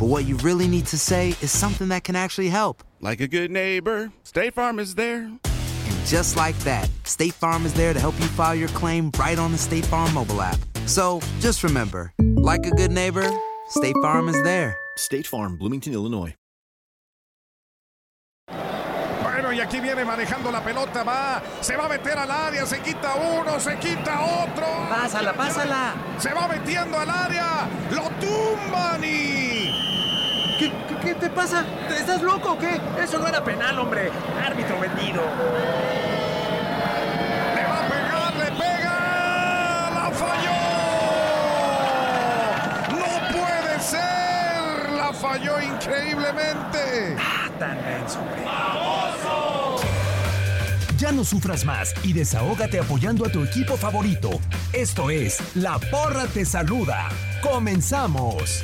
but what you really need to say is something that can actually help. Like a good neighbor, State Farm is there. And just like that, State Farm is there to help you file your claim right on the State Farm mobile app. So just remember, like a good neighbor, State Farm is there. State Farm, Bloomington, Illinois. Bueno, y aquí viene manejando la pelota, va, se va a meter al área, se quita uno, se quita otro. Pásala, pásala. Se va metiendo al área, lo tumban y... ¿Qué, qué, qué te pasa? ¿Estás loco o qué? Eso no era penal, hombre. Árbitro vendido. Le va a pegar, le pega, la falló. No puede ser, la falló increíblemente. Ah, tan denso, hombre. Ya no sufras más y desahógate apoyando a tu equipo favorito. Esto es La Porra Te Saluda. ¡Comenzamos!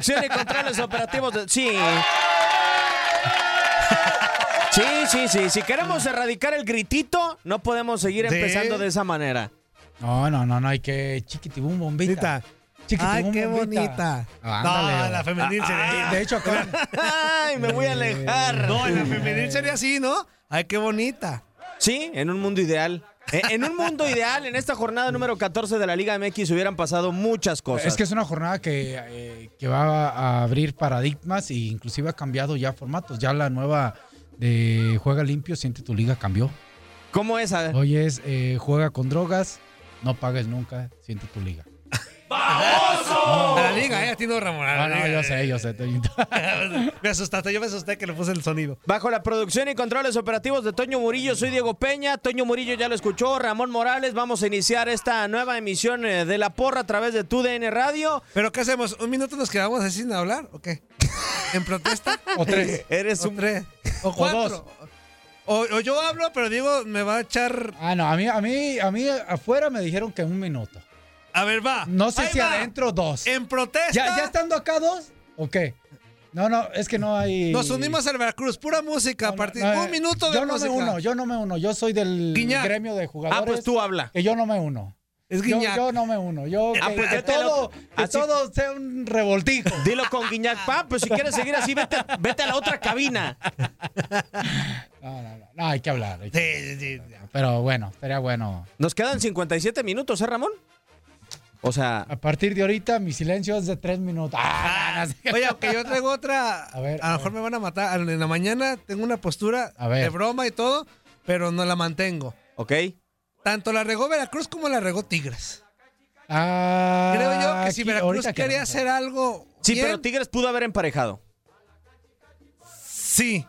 Producción y controles operativos de... Sí. Sí, sí, sí. Si queremos erradicar el gritito, no podemos seguir ¿De? empezando de esa manera. No, no, no, no hay que chiquitibum bombita. Chiquitibum Ay, qué bombita. bonita. Ándale. No, la femenil sería. De hecho, acá. Ay, me voy a alejar. No, la femenil sería así, ¿no? Ay, qué bonita. Sí, en un mundo ideal. Eh, En un mundo ideal, en esta jornada número 14 de la Liga MX hubieran pasado muchas cosas. Es que es una jornada que, eh, que va a abrir paradigmas e inclusive ha cambiado ya formatos. Ya la nueva de Juega Limpio, Siente tu Liga cambió. ¿Cómo es? A ver. Hoy es eh, Juega con drogas, no pagues nunca, Siente tu Liga. A la liga, ¿eh? A ti no, Ramón. Ah, no, liga. yo sé, yo sé. Toñito. me asustaste, yo me asusté que le puse el sonido. Bajo la producción y controles operativos de Toño Murillo, soy Diego Peña. Toño Murillo ya lo escuchó, Ramón Morales. Vamos a iniciar esta nueva emisión eh, de La Porra a través de TUDN Radio. ¿Pero qué hacemos? ¿Un minuto nos quedamos así sin hablar o qué? ¿En protesta? O tres. Eres ¿O un... tres? ¿O cuatro? O, o yo hablo, pero Diego me va a echar... Ah, no, a mí, a mí, a mí afuera me dijeron que un minuto. A ver, va. No sé Ahí si va. adentro dos. En protesta... ¿Ya, ¿Ya estando acá dos? ¿O qué? No, no, es que no hay. Nos unimos al Veracruz, pura música a partir No, un minuto de Yo no música. me uno, yo no me uno. Yo soy del Guiñac. gremio de jugadores. Ah, pues tú habla. Que yo no me uno. Es Yo, Guiñac. yo no me uno. Yo Ah, que, pues que lo- todo, que así- todo sea un revoltijo. Dilo con Guiñac, pa, pues si quieres seguir así, vete, vete a la otra cabina. No, no, no, no, hay que hablar. hay que- Sí, sí, sí. Pero bueno, sería bueno. Nos quedan 57 minutos, ¿eh, Ramón? O sea, A partir de ahorita, mi silencio es de tres minutos. Ah, Oye, aunque yo traigo otra. A ver, a a lo mejor ver. me van a matar. En la mañana tengo una postura A ver. de broma y todo, pero no la mantengo. ok. Tanto la regó Veracruz como la regó Tigres. Ah, Creo yo que si Veracruz quería hacer algo. Sí, bien, pero Tigres pudo haber emparejado. Sí,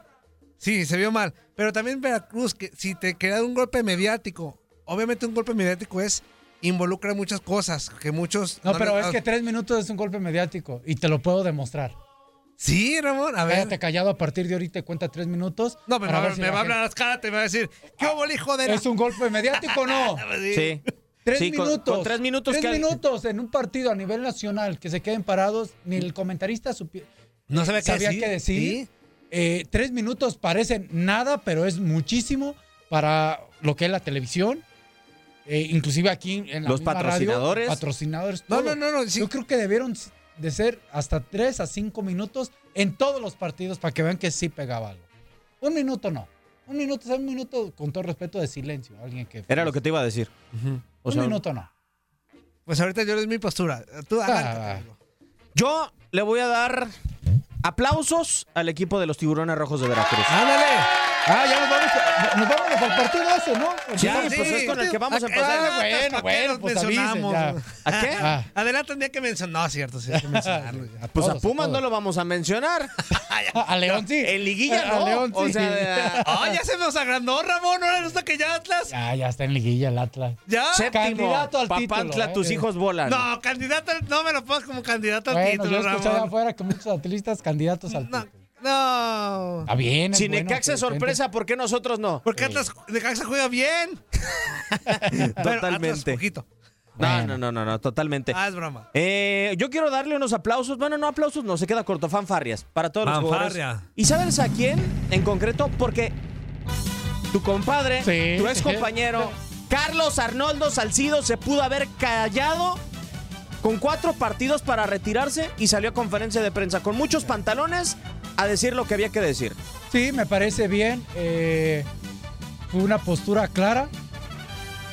sí, se vio mal. Pero también Veracruz, que si te queda un golpe mediático, obviamente un golpe mediático es involucra muchas cosas que muchos. No, pero les- es que tres minutos es un golpe mediático y te lo puedo demostrar. Sí, Ramón, a ver. Cállate callado a partir de ahorita y cuenta tres minutos. No, pero me, ver si me va a hablar a las caras, te va a decir, ¿qué hubo, el hijo de la-?" ¿Es un golpe mediático o no? Sí. Tres Sí, con- minutos. con tres minutos Tres que- minutos en un partido a nivel nacional que se queden parados, ni el comentarista supi- No sabía qué decir. qué decir. Sí. Eh, tres minutos parecen nada, pero es muchísimo para lo que es la televisión. Eh, inclusive aquí en la Los misma radio, patrocinadores. patrocinadores. No, no, no, no, sí. Yo creo que debieron de ser hasta tres a cinco minutos en todos los partidos para que vean que sí pegaba algo. Un minuto no. Un minuto, o sea, un minuto con todo respeto de silencio. Alguien que Era lo que te iba a decir. O un sea, minuto no. Pues ahorita yo les mi postura. Tú Ah. Yo le voy a dar aplausos al equipo de los tiburones rojos de Veracruz. ¡Ándale! Ah, ya nos vamos, nos vamos al partido ese, ¿no? Sí, Ya, pues sí. es con el que vamos a empezar. ah, bueno, ¿para qué bueno, pues mencionamos? ¿A qué? Ah. Adelante tenía que mencionar. No, cierto, sí, hay que mencionarlo. ya. Pues a Pumas no lo vamos a mencionar. A León sí. En liguilla A no. León O sí. sea, de- ¡Ah, ya se nos agrandó, Ramón! ¿Ahora resulta que ya Atlas? Ya, ya está en liguilla el Atlas. ¿Ya? séptimo. Candidato al Papantla, título, ¿eh? tus hijos volan. No, candidato, al- no me lo pongas como candidato al Bueno, yo título, he escuchado Ramón. afuera que muchos atletas candidatos al No, título. No. Está bien. Si bueno Necaxa que- es sorpresa, ¿por qué nosotros no? Porque Atlas de Caxa juega bien. Pero Atlas Totalmente. poquito. No, Bueno. no, no, no, no, totalmente. Ah, es broma. Eh, yo quiero darle unos aplausos. Bueno, no aplausos, no se queda corto. Fanfarrias para todos los jugadores. Fanfarria. ¿Y sabes a quién en concreto? Porque tu compadre, Sí. tu ex compañero, Carlos Arnoldo Salcido, se pudo haber callado con cuatro partidos para retirarse y salió a conferencia de prensa con muchos pantalones a decir lo que había que decir. Sí, me parece bien. eh, fue una postura clara.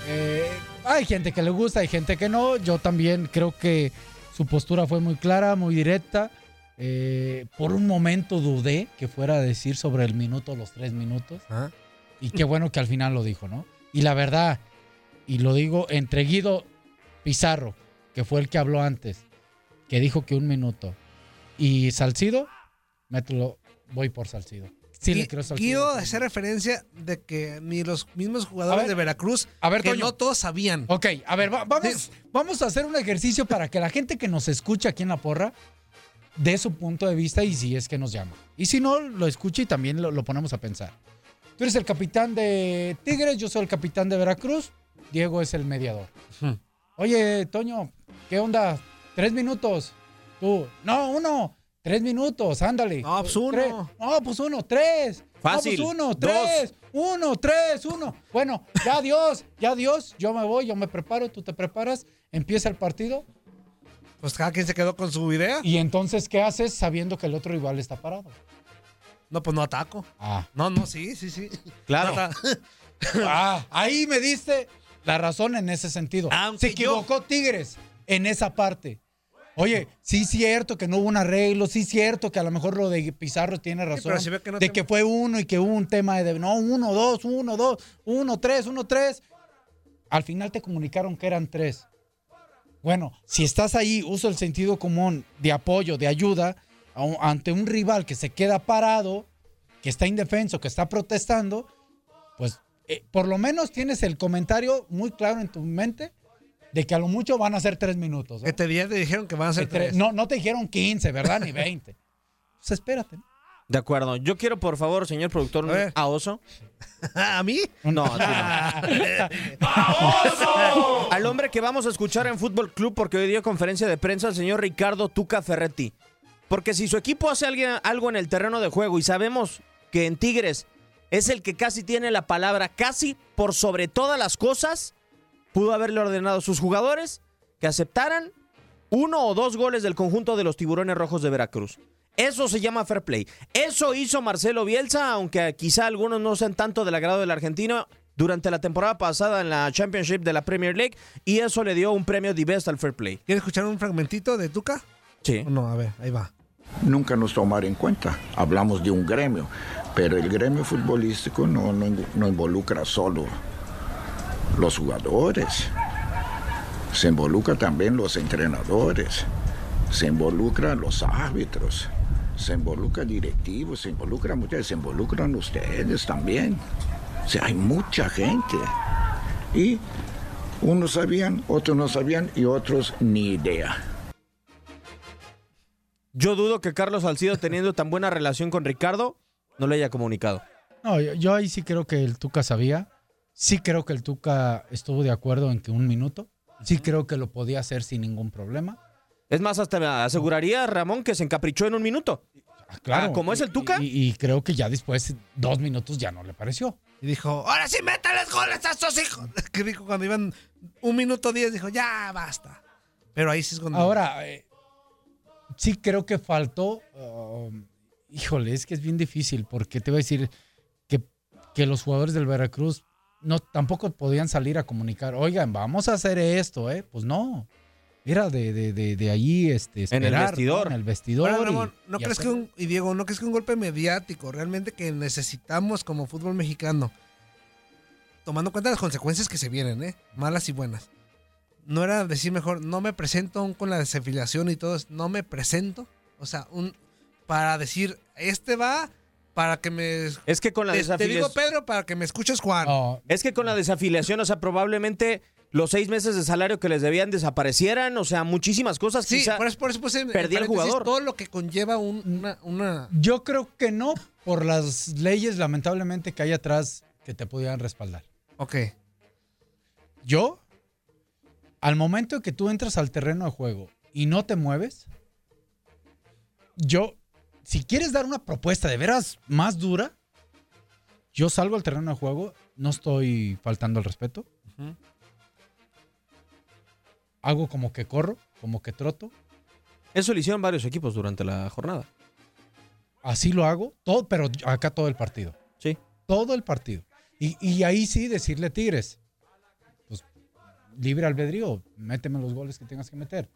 Eh, hay gente que le gusta, hay gente que no. Yo también creo que su postura fue muy clara, muy directa. Eh, por un momento dudé que fuera a decir sobre el minuto, los tres minutos. Ah. Y qué bueno que al final lo dijo, ¿no? Y la verdad, y lo digo entre Guido Pizarro, que fue el que habló antes, que dijo que un minuto. Y Salcido, mételo, voy por Salcido. Sí, le creo Salcido. Guido hace referencia de que ni los mismos jugadores ver, de Veracruz, a ver, que Toño. no todos sabían. Ok, a ver, va- vamos, vamos a hacer un ejercicio para que la gente que nos escucha aquí en la porra dé su punto de vista y si es que nos llama. Y si no, lo escucha y también lo, lo ponemos a pensar. Tú eres el capitán de Tigres, yo soy el capitán de Veracruz, Diego es el mediador. Oye, Toño, ¿qué onda? Tres minutos. Tú, no, uno. Tres minutos, ándale. No, pues uno. Tres. No, pues uno, tres. Fácil. No, pues uno, Dos. tres. Uno, tres, uno. Bueno, ya adiós, ya adiós. Yo me voy, yo me preparo, tú te preparas. Empieza el partido. Pues cada quien se quedó con su idea. Y entonces, ¿qué haces sabiendo que el otro rival está parado? No, pues no ataco. Ah, No, no, sí, sí, sí. Claro. No, ah ahí me diste la razón en ese sentido. Aunque Se equivocó Tigres en esa parte. Oye, sí es cierto que no hubo un arreglo, sí es cierto que a lo mejor lo de Pizarro tiene razón. que no de te- que fue uno y que hubo un tema de, no, uno, dos, uno, dos, uno, tres, uno, tres. Al final te comunicaron que eran tres. Bueno, si estás ahí, usa el sentido común de apoyo, de ayuda, ante un rival que se queda parado, que está indefenso, que está protestando, pues eh, por lo menos tienes el comentario muy claro en tu mente de que a lo mucho van a ser tres minutos. ¿no? Este día te dijeron que van a ser tres. no, no te dijeron 15, ¿verdad? Ni 20. Pues espérate. ¿no? De acuerdo. Yo quiero, por favor, señor productor, A a oso. ¿A mí? No, a ti no. Al hombre que vamos a escuchar en Fútbol Club porque hoy dio conferencia de prensa el señor Ricardo Tuca Ferretti. Porque si su equipo hace alguien- algo en el terreno de juego y sabemos que en Tigres es el que casi tiene la palabra casi por sobre todas las cosas, pudo haberle ordenado a sus jugadores que aceptaran uno o dos goles del conjunto de los tiburones rojos de Veracruz. Eso se llama fair play. Eso hizo Marcelo Bielsa, aunque quizá algunos no sean tanto del agrado del argentino durante la temporada pasada en la Championship de la Premier League y eso le dio un premio de best al fair play. ¿Quieres escuchar un fragmentito de Tuca? Sí. No, a ver, ahí va. Nunca nos tomar en cuenta. Hablamos de un gremio, pero el gremio futbolístico no, no, no involucra solo los jugadores. Se involucra también los entrenadores, se involucra los árbitros, se involucra directivos, se involucra muchas, se involucran ustedes también. O sea, hay mucha gente. Y unos sabían, otros no sabían y otros ni idea. Yo dudo que Carlos Salcido, teniendo tan buena relación con Ricardo, no le haya comunicado. No, yo, yo ahí sí creo que el Tuca sabía. Sí creo que el Tuca estuvo de acuerdo en que un minuto. Sí creo que lo podía hacer sin ningún problema. Es más, hasta aseguraría Ramón que se encaprichó en un minuto. Claro. Ah, como es el Tuca. Y, y creo que ya después, dos minutos ya no le pareció. Y dijo, ahora sí métales goles a estos hijos. Que dijo cuando iban un minuto diez, dijo, ya basta. Pero ahí sí es cuando... Ahora, eh, sí creo que faltó. um, híjole, es que es bien difícil porque te voy a decir que, que los jugadores del Veracruz no tampoco podían salir a comunicar, oigan, vamos a hacer esto, ¿eh? Pues no. Era de, de, de, de ahí este, En el vestidor. ¿no? En el vestidor. Ahora, y- Ramón, ¿no y crees que un, y Diego, ¿no crees que un golpe mediático realmente que necesitamos como fútbol mexicano, tomando en cuenta las consecuencias que se vienen, ¿eh? malas y buenas? No era decir mejor, no me presento aún con la desafiliación y todo, no me presento. O sea, un para decir, este va para que me... Es que con la te, te digo desafiliación. Pedro para que me escuches Juan. Es que con la desafiliación, o sea, probablemente los seis meses de salario que les debían desaparecieran, o sea, muchísimas cosas. Sí, quizá por eso, por eso perdí el paréntesis jugador. todo lo que conlleva un- una, una... Yo creo que no, por las leyes, lamentablemente, que hay atrás que te pudieran respaldar. Ok. Yo, al momento que tú entras al terreno de juego y no te mueves, yo, si quieres dar una propuesta de veras más dura, yo salgo al terreno de juego, no estoy faltando al respeto. Hago como que corro, como que troto. Eso lo hicieron varios equipos durante la jornada. Así lo hago, todo, pero acá todo el partido. Sí. Todo el partido. Y, y ahí sí decirle a Tigres, pues libre albedrío, méteme los goles que tengas que meter.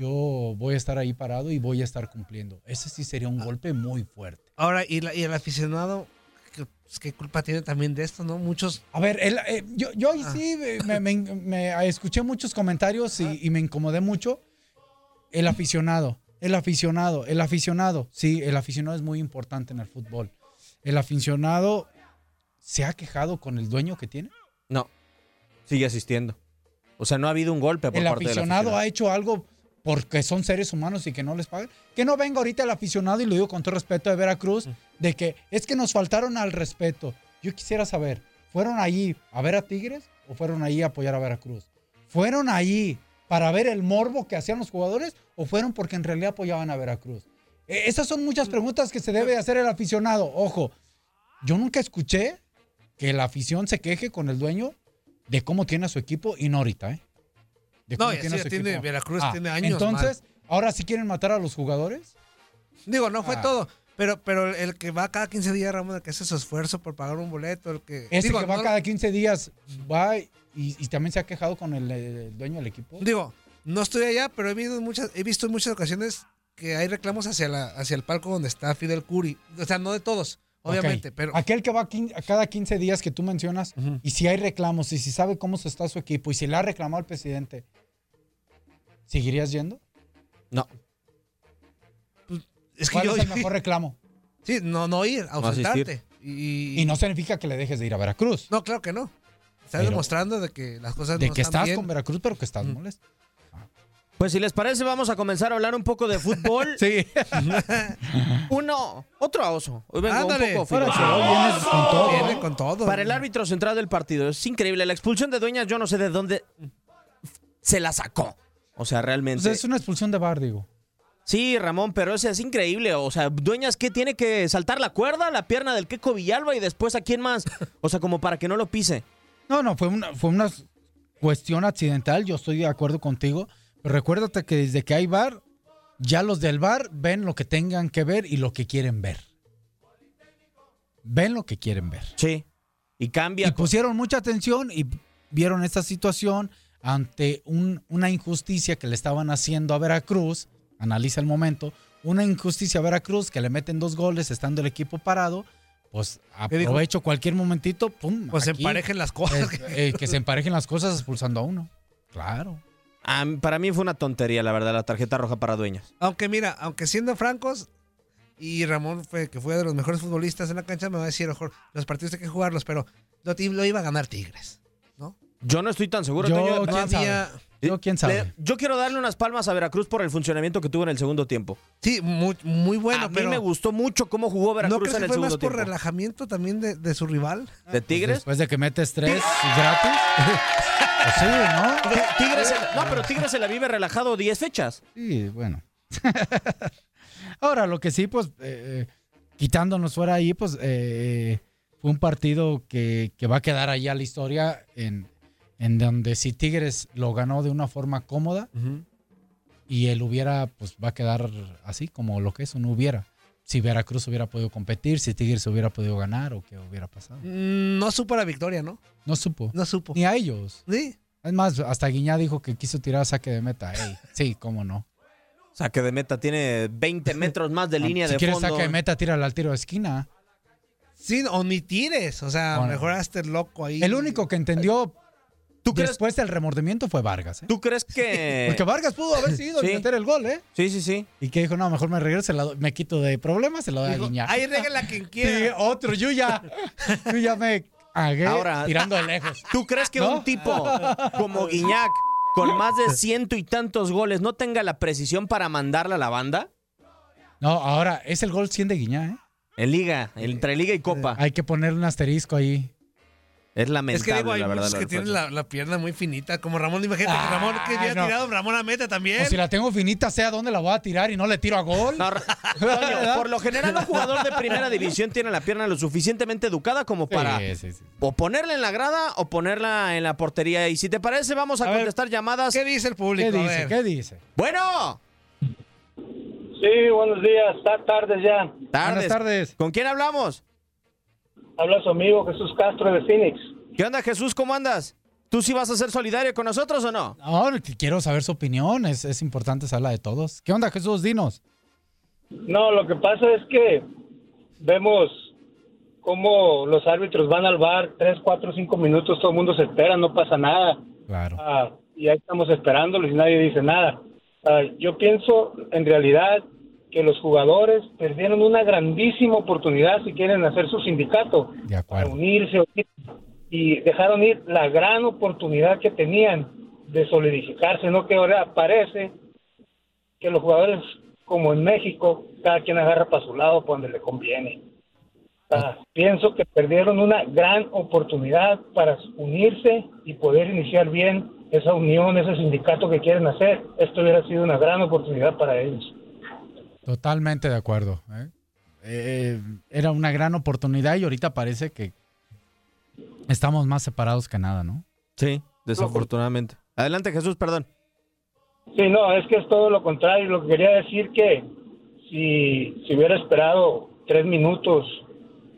Yo voy a estar ahí parado y voy a estar cumpliendo. Ese sí sería un golpe muy fuerte. Ahora, y, la- y el aficionado, ¿qué, pues, qué culpa tiene también de esto, no? Muchos... A ver, el- eh, yo, yo ahí sí me, me- me escuché muchos comentarios y, y me incomodé mucho. El aficionado, el aficionado, el aficionado. Sí, el aficionado es muy importante en el fútbol. El aficionado se ha quejado con el dueño que tiene. No, sigue asistiendo. O sea, no ha habido un golpe por El parte del aficionado ha hecho algo porque son seres humanos y que no les pagan. Que no venga ahorita el aficionado, y lo digo con todo respeto de Veracruz, de que es que nos faltaron al respeto. Yo quisiera saber, ¿fueron allí a ver a Tigres o fueron allí a apoyar a Veracruz? ¿Fueron allí para ver el morbo que hacían los jugadores o fueron porque en realidad apoyaban a Veracruz? Eh, esas son muchas preguntas que se debe hacer el aficionado. Ojo, yo nunca escuché que la afición se queje con el dueño de cómo tiene a su equipo y no ahorita, ¿eh? No, tiene-. Veracruz Ah, tiene años Entonces, ahora sí quieren matar a los jugadores. Digo, no fue Ah. todo. Pero, pero el que va cada 15 días, Ramón, el que hace su esfuerzo por pagar un boleto, el que... Ese digo, que va no- cada 15 días va y, y también se ha quejado con el, el dueño del equipo. Digo, no estoy allá, pero he visto, en muchas, he visto en muchas ocasiones que hay reclamos hacia, la, hacia el palco donde está Fidel Curi. O sea, no de todos, obviamente, pero... Aquel que va a cada 15 días que tú mencionas, y si hay reclamos, y si sabe cómo se está su equipo, y si le ha reclamado al presidente, ¿seguirías yendo? No. Es que ¿Cuál yo- es el mejor reclamo? Sí, no, no ir, ausentarte. y, Y no significa que le dejes de ir a Veracruz. No, claro que no. Estás Pero- demostrando de que las cosas De no que están estás bien. con Veracruz, pero que estás molesto. Pues si les parece, vamos a comenzar a hablar un poco de fútbol. sí. Uno, otro a oso. Hoy vengo Ándale. un poco vienes con todo. Viene con todo. Para el árbitro central del partido, es increíble. La expulsión de Dueñas, yo no sé de dónde se la sacó. O sea, realmente. Pues es una expulsión de bar, digo. Sí, Ramón, pero ese es increíble. O sea, Dueñas, ¿qué tiene que saltar la cuerda, la pierna del Queco Villalba y después a quién más? O sea, como para que no lo pise. No, no, fue una, fue una cuestión accidental, yo estoy de acuerdo contigo, pero recuérdate que desde que hay bar, ya los del bar ven lo que tengan que ver y lo que quieren ver. Ven lo que quieren ver. Sí. Y cambia. Y pusieron mucha atención y vieron esta situación ante un- una injusticia que le estaban haciendo a Veracruz. Analiza el momento. Una injusticia a Veracruz que le meten dos goles estando el equipo parado. Pues aprovecho cualquier momentito, pum. Pues se emparejen las cosas. Eh, eh, que se emparejen las cosas expulsando a uno. Claro. Ah, para mí fue una tontería, la verdad, la tarjeta roja para dueñas. Aunque mira, aunque siendo francos, y Ramón fue que fue de los mejores futbolistas en la cancha, me va a decir, mejor, los partidos hay que jugarlos, pero lo, lo iba a ganar Tigres. Yo no estoy tan seguro. Yo, Toño. quién No había- sabe. Yo, quién sabe. Le- yo quiero darle unas palmas a Veracruz por el funcionamiento que tuvo en el segundo tiempo. Sí, muy, muy bueno, a mí pero me gustó mucho cómo jugó ¿no Veracruz crees en que el fue más segundo por tiempo. relajamiento también de, de su rival? ¿De Tigres? Después de que metes tres gratis. Pues sí, ¿no? Ti- Tigres se- no, pero Tigres se la vive relajado 10 fechas. Sí, bueno. Ahora, lo que sí, pues, eh, quitándonos fuera ahí, pues, eh, fue un partido que, que va a quedar ahí a la historia en, en donde si Tigres lo ganó de una forma cómoda y él hubiera, pues, va a quedar así como lo que es, un hubiera. Si Veracruz hubiera podido competir, si Tigres hubiera podido ganar o qué hubiera pasado. Mm, No supo la victoria, ¿no? No supo. No supo. Ni a ellos. Sí. Es más, hasta Guiñá dijo que quiso tirar saque de meta. Ey, sí, cómo no. Saque de meta tiene 20 metros más de línea si de quieres fondo. saque de meta, tírala al tiro de esquina. Sí, o ni tires, o sea, Bueno. mejor hazte el loco ahí. El único que entendió ¿Tú crees- después del remordimiento fue Vargas. ¿eh? ¿Tú crees que.? Porque Vargas pudo haber sido Sí. y meter el gol, ¿eh? Sí, sí, sí. Y que dijo, no, mejor me regreso, la me quito de problemas, se lo doy a Guiñá. Ahí regala quien Sí, quiera. otro, yo ya, yo ya me agué Ahora- tirando de lejos. ¿Tú crees que ¿No? un tipo como Guiñac, con más de ciento y tantos goles, no tenga la precisión para mandarla a la banda? No, ahora es el gol 100 de Guiñá, ¿eh? En liga, entre liga y copa. Hay que ponerle un asterisco ahí. Es Es que lamentable, digo, hay la verdad. lo que tienen la, la pierna muy finita, como Ramón, imagínate Ah, Ramón que había no. tirado Ramón a meta también. O si la tengo finita, sé a dónde la voy a tirar y no le tiro a gol. No, Ra- Toño, por lo general, un jugador de primera división tiene la pierna lo suficientemente educada como para Sí, sí, sí. o ponerla en la grada o ponerla en la portería. Y si te parece, vamos a, A ver, contestar llamadas. ¿Qué dice el público? ¿Qué dice? ¿Qué dice? Bueno, Sí, buenos días, está tarde ya. tardes. Buenas tardes. ¿Con quién hablamos? Habla su amigo Jesús Castro de Phoenix. ¿Qué onda, Jesús? ¿Cómo andas? ¿Tú sí vas a ser solidario con nosotros o no? No, quiero saber su opinión, es, es importante saberla de todos. ¿Qué onda, Jesús? Dinos. No, lo que pasa es que vemos cómo los árbitros van al bar, tres, cuatro, cinco minutos, todo el mundo se espera, no pasa nada. Claro. Ah, y ahí estamos esperándolos y nadie dice nada. Ah, yo pienso, en realidad, que los jugadores perdieron una grandísima oportunidad si quieren hacer su sindicato, De unirse y dejaron ir la gran oportunidad que tenían de solidificarse, no que ahora parece que los jugadores, como en México, cada quien agarra para su lado, para donde le conviene. Ah, pienso que perdieron una gran oportunidad para unirse y poder iniciar bien esa unión, ese sindicato que quieren hacer. Esto hubiera sido una gran oportunidad para ellos. Totalmente de acuerdo. ¿eh? Eh, era una gran oportunidad y ahorita parece que estamos más separados que nada, ¿no? Sí, desafortunadamente. Adelante, Jesús, perdón. Sí, no, es que es todo lo contrario. Lo que quería decir que si, si hubiera esperado tres minutos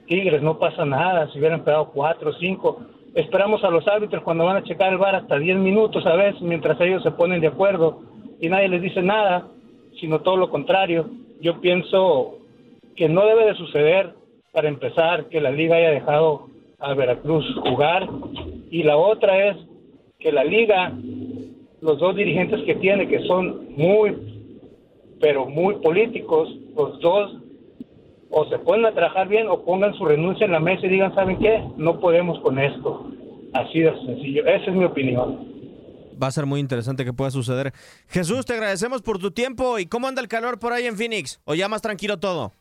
Tigres, no pasa nada. Si hubieran esperado cuatro o cinco, esperamos a los árbitros cuando van a checar el bar hasta diez minutos a veces, mientras ellos se ponen de acuerdo y nadie les dice nada, sino todo lo contrario. Yo pienso que no debe de suceder, para empezar, que la liga haya dejado a Veracruz jugar. Y la otra es que la liga los dos dirigentes que tiene, que son muy, pero muy políticos, los dos o se ponen a trabajar bien o pongan su renuncia en la mesa y digan, ¿saben qué? No podemos con esto. Así de sencillo. Esa es mi opinión. Va a ser muy interesante que pueda suceder. Jesús, te agradecemos por tu tiempo. ¿Y cómo anda el calor por ahí en Phoenix? ¿O ya más tranquilo todo?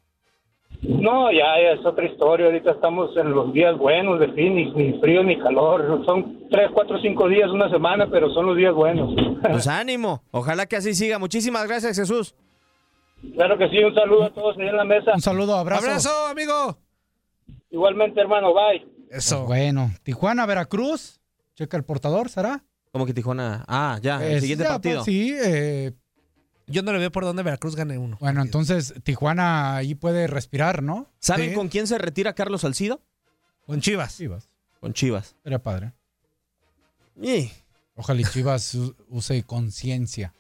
No, ya, ya es otra historia. Ahorita estamos en los días buenos de Phoenix, ni frío ni calor. Son tres, cuatro, cinco días, una semana, pero son los días buenos. Pues ánimo. Ojalá que así siga. Muchísimas gracias, Jesús. Claro que sí, un saludo a todos ahí en la mesa. Un saludo, abrazo. ¡Abrazo, amigo! Igualmente, hermano, bye. Eso. Bueno, Tijuana, Veracruz. Checa el portador, ¿será? ¿Cómo que Tijuana? Ah, ya, el Es- siguiente ya, partido. pues, sí, eh, Yo no le veo por dónde Veracruz gane uno. bueno, entonces Tijuana ahí puede respirar, ¿no? ¿Saben Sí. con quién se retira Carlos Salcido? Con Chivas. Chivas. Con Chivas. Sería padre. Y Ojalá y Chivas u- use conciencia.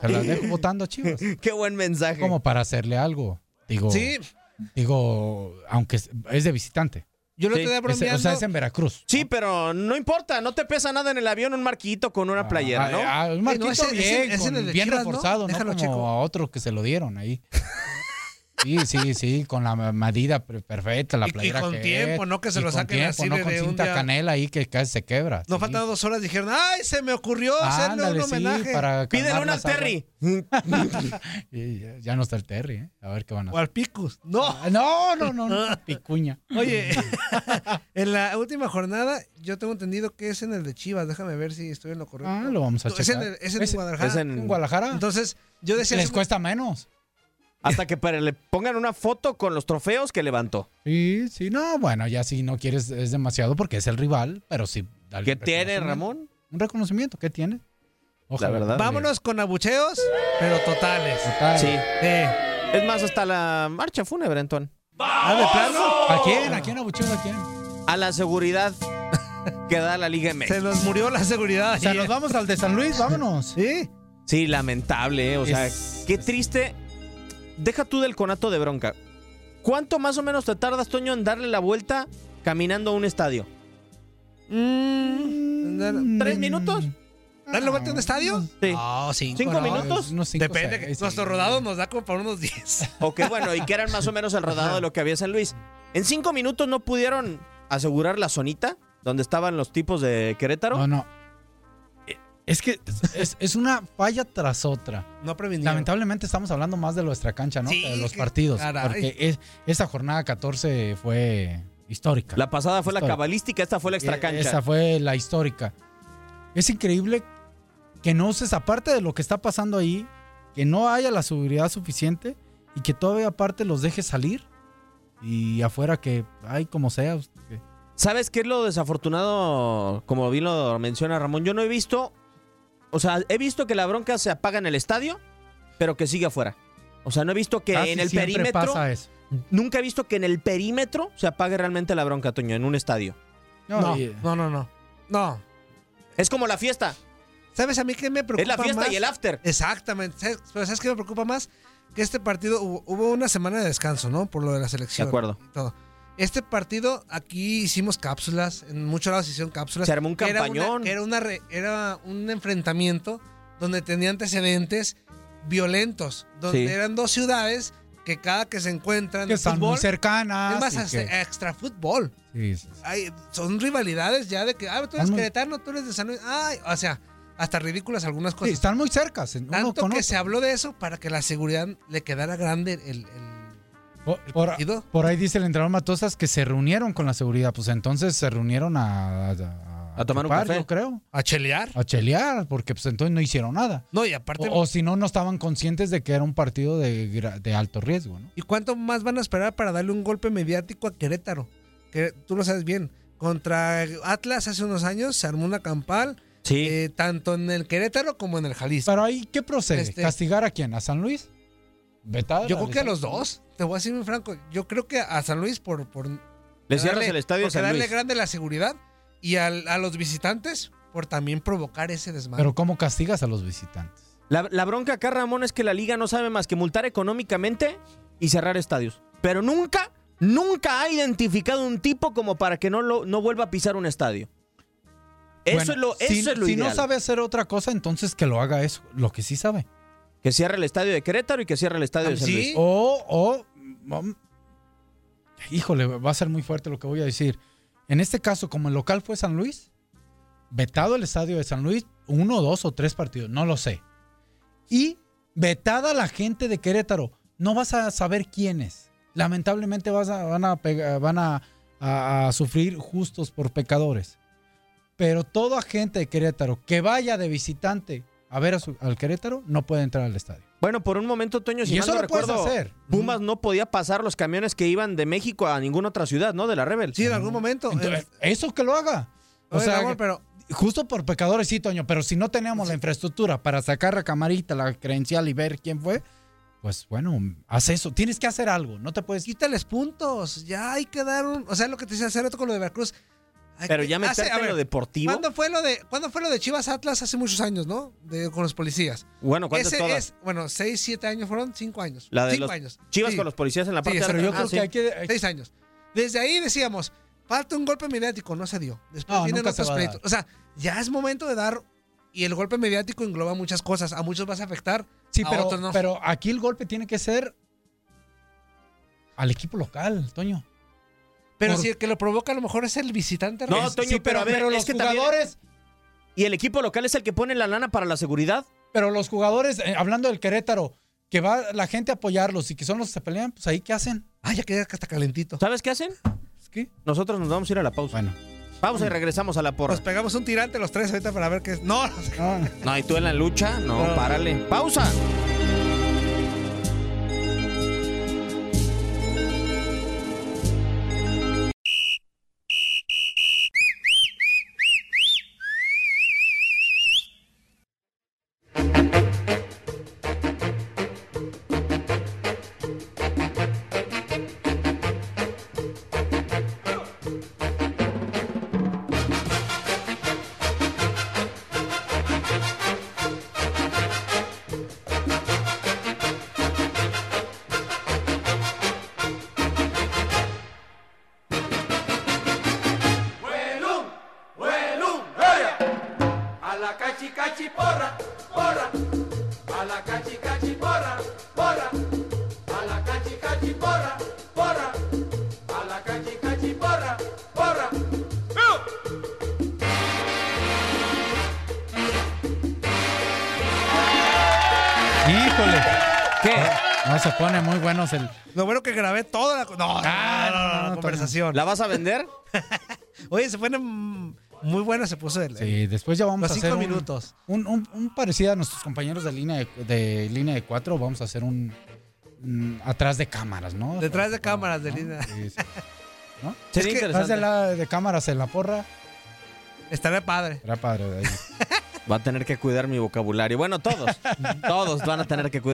Se la dejo votando a Chivas. Qué buen mensaje. Como para hacerle algo. Digo, Sí, digo, aunque es, es de visitante. Yo lo Sí, estoy Es- bromeando. o sea, es en Veracruz. Sí, pero no importa, no te pesa nada en el avión un marquito con una playera, ¿no? Ah, ah, un marquito ese- ese- bien, ese con- bien reforzado, ¿no? Déjalo Como checo. a otro que se lo dieron ahí. Sí, sí, sí, con la medida per- perfecta, la Y- y playera con que tiempo, es, ¿no? Que se lo saquen tiempo, así no de- con un cinta día. canela ahí que casi se quebra. No sí. faltan dos horas, dijeron, ¡ay, se me ocurrió hacerle Ándale, un sí, homenaje! para Pídele calmar una. Terry. Y ya, ya no está el Terry, ¿eh? A ver qué van a O al Picus. No. Ah, No, no, no, no, picuña. Oye, en la última jornada, yo tengo entendido que es en el de Chivas. Déjame ver si estoy en lo correcto. Ah, lo vamos a No, es checar. en, el- es en Es- Guadalajara. es en- ¿En Guadalajara? Entonces, yo decía... Les cuesta menos. Hasta que para le pongan una foto con los trofeos que levantó. Sí, sí, no, bueno, ya si no quieres es demasiado porque es el rival, pero sí. dale ¿Qué tiene. Ramón? Un reconocimiento, ¿qué tiene? Ojalá. verdad. Vámonos con abucheos, pero totales. Total. Sí. Eh, Es más, hasta la marcha fúnebre, Antoine. ¿Ah, de plano? ¿A quién? ¿A quién abucheo? ¿A quién? A la seguridad que da la Liga MX. Se nos murió la seguridad. O sea, nos vamos al de San Luis, vámonos. Sí. Sí, lamentable, ¿eh? O sea, Es- qué triste. Deja tú del conato de bronca. ¿Cuánto más o menos te tardas, Toño, en darle la vuelta caminando a un estadio? Mm, ¿Tres minutos? ¿Darle vuelta a un estadio? Sí. No, cinco. ¿Cinco ¿no? minutos? Unos cinco, Depende. seis, Nuestro rodado nos da como para unos 10. Ok, bueno, y que eran más o menos el rodado de lo que había en San Luis. En cinco minutos no pudieron asegurar la zonita donde estaban los tipos de Querétaro. No, no. Es que es, es una falla tras otra. No previnieron. Lamentablemente estamos hablando más de nuestra cancha, ¿no? Sí, de los partidos. caray. Porque es- esa jornada 14 fue histórica. La pasada fue la cabalística, esta fue la extra Eh, cancha. Esa fue la histórica. Es increíble que no uses, aparte de lo que está pasando ahí, que no haya la seguridad suficiente y que todavía aparte los dejes salir y afuera que hay como sea. que- ¿Sabes qué es lo desafortunado? Como bien lo menciona Ramón, yo no he visto, o sea, he visto que la bronca se apaga en el estadio, pero que sigue afuera. O sea, no he visto que Casi en el perímetro, pasa eso. nunca he visto que en el perímetro se apague realmente la bronca, Toño, en un estadio. No, y- no, no, no. No. Es como la fiesta, ¿Sabes a mí qué me preocupa es la fiesta más? y el after. Exactamente. ¿Sabes, pero ¿sabes qué me preocupa más? Que este partido hubo, hubo una semana de descanso, ¿no? Por lo de la selección. De acuerdo. y todo. Este partido, aquí hicimos cápsulas, en muchos lados hicieron cápsulas. Se armó un era una- campañón. Era, una re- era un enfrentamiento donde tenía antecedentes violentos, donde Sí. eran dos ciudades que cada que se encuentran que están fútbol, muy cercanas. es más, y hasta que- extra fútbol. sí, sí, son rivalidades ya de que, ah, tú eres muy- queretano, tú eres de San Luis. Ay, o sea, hasta ridículas algunas Sí, cosas. están muy cercas. Uno Tanto con que otro. se habló de eso para que la seguridad le quedara grande el, el- Por, por- partido. por ahí dice el entrenador Matosas que se reunieron con la seguridad. Pues entonces se reunieron a, a, A tomar un café. yo creo. a chelear. A chelear, porque pues entonces no hicieron nada. No, y aparte, O, o si no, no estaban conscientes de que era un partido de, de alto riesgo, ¿no? ¿y cuánto más van a esperar para darle un golpe mediático a Querétaro? Que tú lo sabes bien. Contra Atlas hace unos años se armó una campal, Sí. eh, tanto en el Querétaro como en el Jalisco. Pero ahí, ¿qué procede? Este- ¿Castigar a quién? ¿A San Luis? ¿Vetada? Yo creo que a los dos. Te voy a decir muy franco. Yo creo que a San Luis por, por Le cierras darle- el estadio por San darle Luis. grande la seguridad y al- a los visitantes por también provocar ese desmadre. Pero ¿cómo castigas a los visitantes? La, la bronca acá, Ramón, es que la liga no sabe más que multar económicamente y cerrar estadios. Pero nunca, nunca ha identificado un tipo como para que no, lo, no vuelva a pisar un estadio. Eso Bueno, es lo, si, eso es lo si ideal. no sabe hacer otra cosa, entonces que lo haga eso, lo que sí sabe. Que cierre el estadio de Querétaro y que cierre el estadio de San Sí. Luis. O, o, mm, híjole, va a ser muy fuerte lo que voy a decir. En este caso, como el local fue San Luis, vetado el estadio de San Luis, uno, dos o tres partidos, no lo sé. Y vetada la gente de Querétaro, no vas a saber quiénes. Lamentablemente vas a- van, a, pega- van a, a- a sufrir justos por pecadores. Pero toda gente de Querétaro que vaya de visitante a ver a su- al Querétaro no puede entrar al estadio. Bueno, por un momento, Toño, si Y mal eso no lo puedes recuerdo, hacer. Pumas no podía pasar los camiones que iban de México a ninguna otra ciudad, ¿no? De la Rebel. sí, en algún momento. Entonces, eso que lo haga. O Oye, sea, Ramón, pero justo por pecadores sí, Toño, pero si no tenemos la infraestructura para sacar la camarita, la credencial y ver quién fue, pues bueno, haz eso. Tienes que hacer algo, no te puedes... quítales puntos. Ya hay que dar un. O sea, lo que te decía hace rato con lo de Veracruz. Hay Pero que- ya hace- meterte a en lo ver, deportivo. ¿Cuándo fue lo de, ¿cuándo fue lo de Chivas Atlas hace muchos años, no? De- con los policías. Bueno, ¿cuántas Ese todas? es, bueno, seis, siete años fueron, cinco años. La de cinco los años. Chivas Sí. con los policías en la Sí, parte exacto. de atrás. Ah, Ah, sí. sí. que- Seis años. Desde ahí decíamos, falta un golpe mediático, no se dio. Después No, vienen otros pleitos. O sea, ya es momento de dar. Y el golpe mediático engloba muchas cosas. A muchos vas a afectar, Sí, a pero, otros no. pero aquí el golpe tiene que ser al equipo local, Toño. Pero por- si el que lo provoca a lo mejor es el visitante. No. Toño, Sí, pero, a ver, los es que también- jugadores, ¿Y el equipo local es el que pone la lana para la seguridad? pero los jugadores, eh, hablando del Querétaro, que va la gente a apoyarlos y que son los que se pelean, pues ahí qué hacen. Ah, ya queda hasta calentito. ¿Sabes qué hacen? ¿Qué? Nosotros nos vamos a ir a la pausa. Bueno. Pausa y regresamos a la porra. Nos pegamos un tirante los tres ahorita para ver qué es. No, no sé. No, No, ¿y tú en la lucha? No, No. párale. ¡Pausa! Se pone muy buenos el... Lo bueno que grabé toda la, no, Ah, no, no, no, no, no, conversación. ¿La vas a vender? Oye, se pone mm, muy bueno, se puso el. Sí, después ya vamos Los a hacer un- minutos. Un, un, un parecido a nuestros compañeros de línea de, de línea de cuatro. Vamos a hacer un, un atrás de cámaras, ¿no? Detrás de cámaras de línea. Sí, sí. ¿No? Sería Es que interesante. Detrás de, la, de cámaras en la porra. Estaría padre. Era padre de ahí. Va a tener que cuidar mi vocabulario. Bueno, todos. todos van a tener que cuidar.